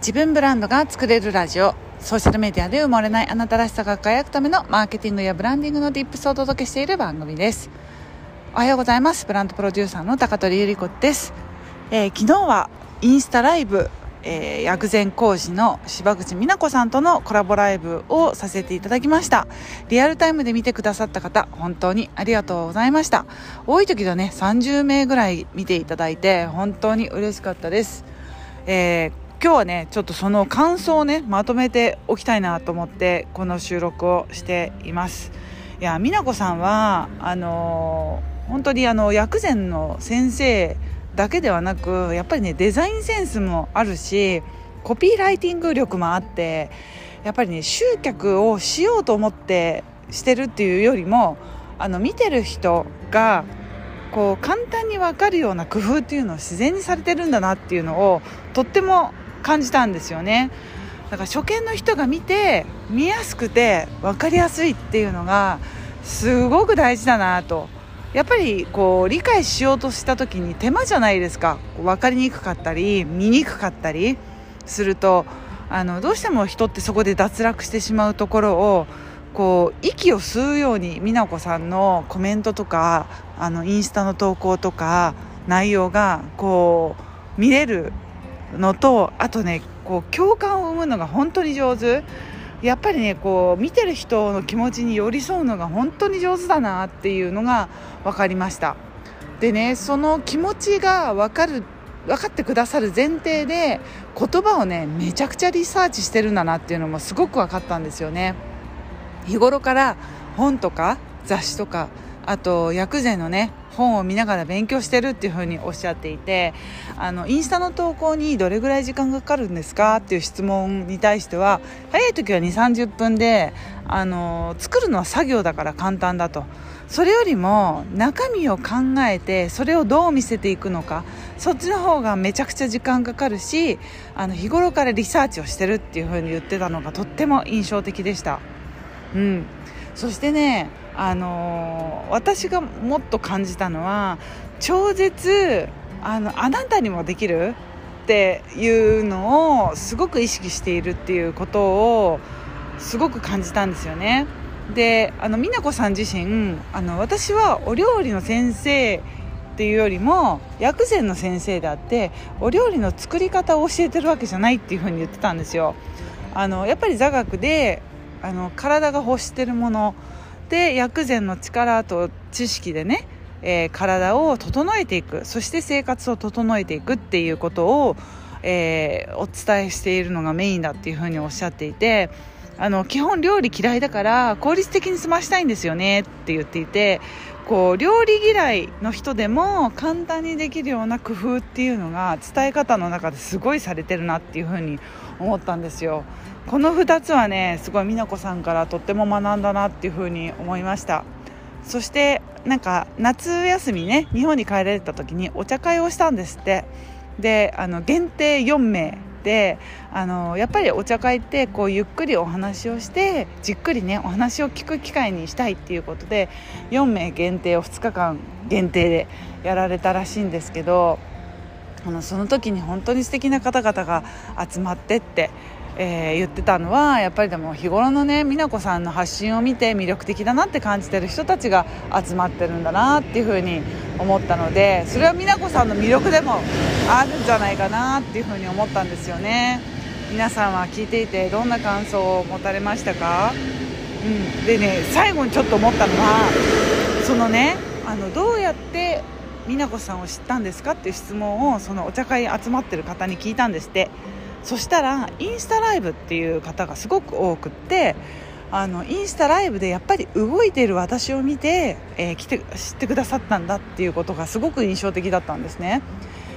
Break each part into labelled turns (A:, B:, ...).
A: 自分ブランドが作れるラジオ。ソーシャルメディアで埋もれないあなたらしさが輝くためのマーケティングやブランディングの Tips をお届けしている番組です。おはようございます。ブランドプロデューサーの高取ゆり子です、えー、昨日はインスタライブえー、薬膳講師の柴口美奈子さんとのコラボライブをさせていただきました。リアルタイムで見てくださった方本当にありがとうございました。多い時でね30名ぐらい見ていただいて本当に嬉しかったです、えー今日はねちょっとその感想をねまとめておきたいなと思ってこの収録をしています。いや美奈子さんはあの、本当にあの薬膳の先生だけではなくやっぱりねデザインセンスもあるしコピーライティング力もあってやっぱりね集客をしようと思ってしてるっていうよりもあの見てる人がこう簡単に分かるような工夫っていうのを自然にされてるんだなっていうのをとっても感じたんですよね。だから初見の人が見て見やすくて分かりやすいっていうのがすごく大事だなと。やっぱりこう理解しようとした時に手間じゃないですか。分かりにくかったり見にくかったりするとあのどうしても人ってそこで脱落してしまうところをこう息を吸うように美奈子さんのコメントとかあのインスタの投稿とか内容がこう見れるのとあとねこう共感を生むのが本当に上手。やっぱりねこう見てる人の気持ちに寄り添うのが本当に上手だなっていうのが分かりました。でねその気持ちが分かる分かってくださる前提で言葉をねめちゃくちゃリサーチしてるんだなっていうのもすごく分かったんですよね。日頃から本とか雑誌とかあと薬膳のね本を見ながら勉強してるっていうふうにおっしゃっていてあのインスタの投稿にどれぐらい時間がかかるんですか？っていう質問に対しては早い時は2 3 0分であの作るのは作業だから簡単だと。それよりも中身を考えてそれをどう見せていくのかそっちの方がめちゃくちゃ時間かかるしあの日頃からリサーチをしてるっていうふうに言ってたのがとっても印象的でした。うん、そしてねあの私がもっと感じたのは超絶あのあなたにもできるっていうのをすごく意識しているっていうことをすごく感じたんですよね。であの美奈子さん自身あの私はお料理の先生っていうよりも薬膳の先生であってお料理の作り方を教えてるわけじゃないっていうふうに言ってたんですよ。あのやっぱり座学であの体が欲してるもので薬膳の力と知識でね、えー、体を整えていくそして生活を整えていくっていうことを、えー、お伝えしているのがメインだっていうふうにおっしゃっていてあの基本料理嫌いだから効率的に済ましたいんですよねって言っていてこう料理嫌いの人でも簡単にできるような工夫っていうのが伝え方の中ですごいされてるなっていうふうに思ったんですよ。この2つはねすごい美奈子さんからとっても学んだなっていうふうに思いました。そしてなんか夏休みね日本に帰られた時にお茶会をしたんですって。であの限定4名であのやっぱりお茶会ってこうゆっくりお話をしてじっくりねお話を聞く機会にしたいっていうことで4名限定を2日間限定でやられたらしいんですけどあのその時に本当に素敵な方々が集まってってえー、言ってたのはやっぱりでも日頃のね美奈子さんの発信を見て魅力的だなって感じてる人たちが集まってるんだなっていうふうに思ったのでそれは美奈子さんの魅力でもあるんじゃないかなっていうふうに思ったんですよね。皆さんは聞いていてどんな感想を持たれましたか、うん、でね最後にちょっと思ったのはそのねあのどうやって美奈子さんを知ったんですかっていう質問をそのお茶会集まってる方に聞いたんですってそしたらインスタライブっていう方がすごく多くってあのインスタライブでやっぱり動いている私を見て、えー、来て知ってくださったんだっていうことがすごく印象的だったんですね。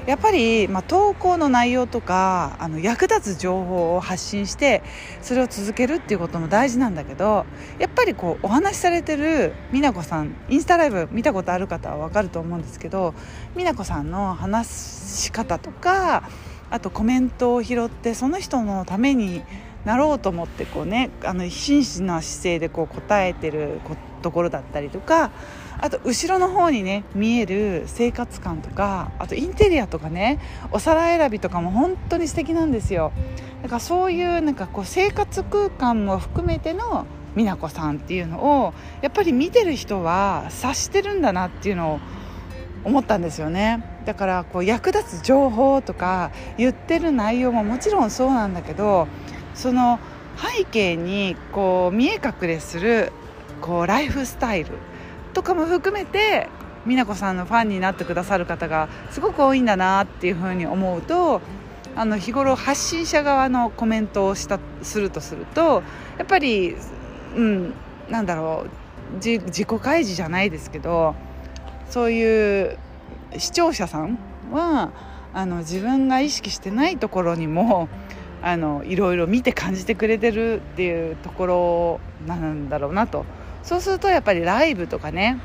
A: やっぱり、まあ、投稿の内容とかあの役立つ情報を発信してそれを続けるっていうことも大事なんだけどやっぱりこうお話しされてる美奈子さんインスタライブ見たことある方は分かると思うんですけど美奈子さんの話し方とかあとコメントを拾ってその人のためになろうと思ってこうねあの真摯な姿勢でこう答えてるところだったりとかあと後ろの方にね見える生活感とかあとインテリアとかねお皿選びとかも本当に素敵なんですよ。だからそういうなんかこう生活空間も含めての美奈子さんっていうのをやっぱり見てる人は察してるんだなっていうのを思ったんですよね。だからこう役立つ情報とか言ってる内容ももちろんそうなんだけどその背景にこう見え隠れするこうライフスタイルとかも含めて美奈子さんのファンになってくださる方がすごく多いんだなっていうふうに思うとあの日頃発信者側のコメントをしたするとするとやっぱり、うん、なんだろう自己開示じゃないですけどそういう視聴者さんはあの自分が意識してないところにもあのいろいろ見て感じてくれてるっていうところなんだろうなと。そうするとやっぱりライブとかね、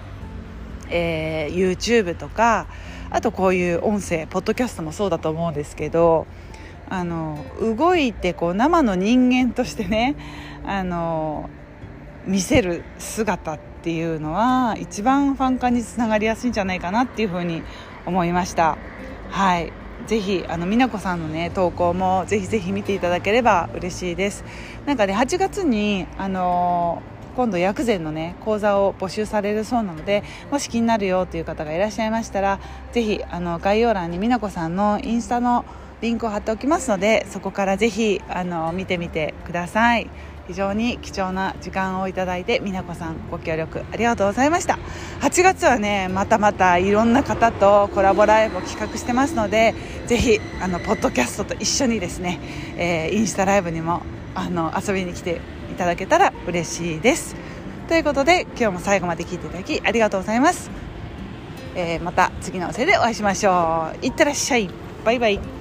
A: えー、YouTube とかあとこういう音声ポッドキャストもそうだと思うんですけどあの動いてこう生の人間としてねあの見せる姿っていうのは一番ファン化につながりやすいんじゃないかなっていうふうに思いました。はい。ぜひあの美奈子さんのね投稿もぜひぜひ見ていただければ嬉しいです。なんかね8月にあのー今度薬膳のね講座を募集されるそうなのでもし気になるよという方がいらっしゃいましたらぜひあの概要欄に美奈子さんのインスタのリンクを貼っておきますのでそこからぜひあの見てみてください。非常に貴重な時間をいただいて美奈子さんご協力ありがとうございました。8月はねまたまたいろんな方とコラボライブを企画してますのでぜひあのポッドキャストと一緒にですね、えー、インスタライブにもあの遊びに来ていただけたら嬉しいです。ということで今日も最後まで聞いていただきありがとうございます、えー、また次のおせいでお会いしましょう。いってらっしゃい。バイバイ。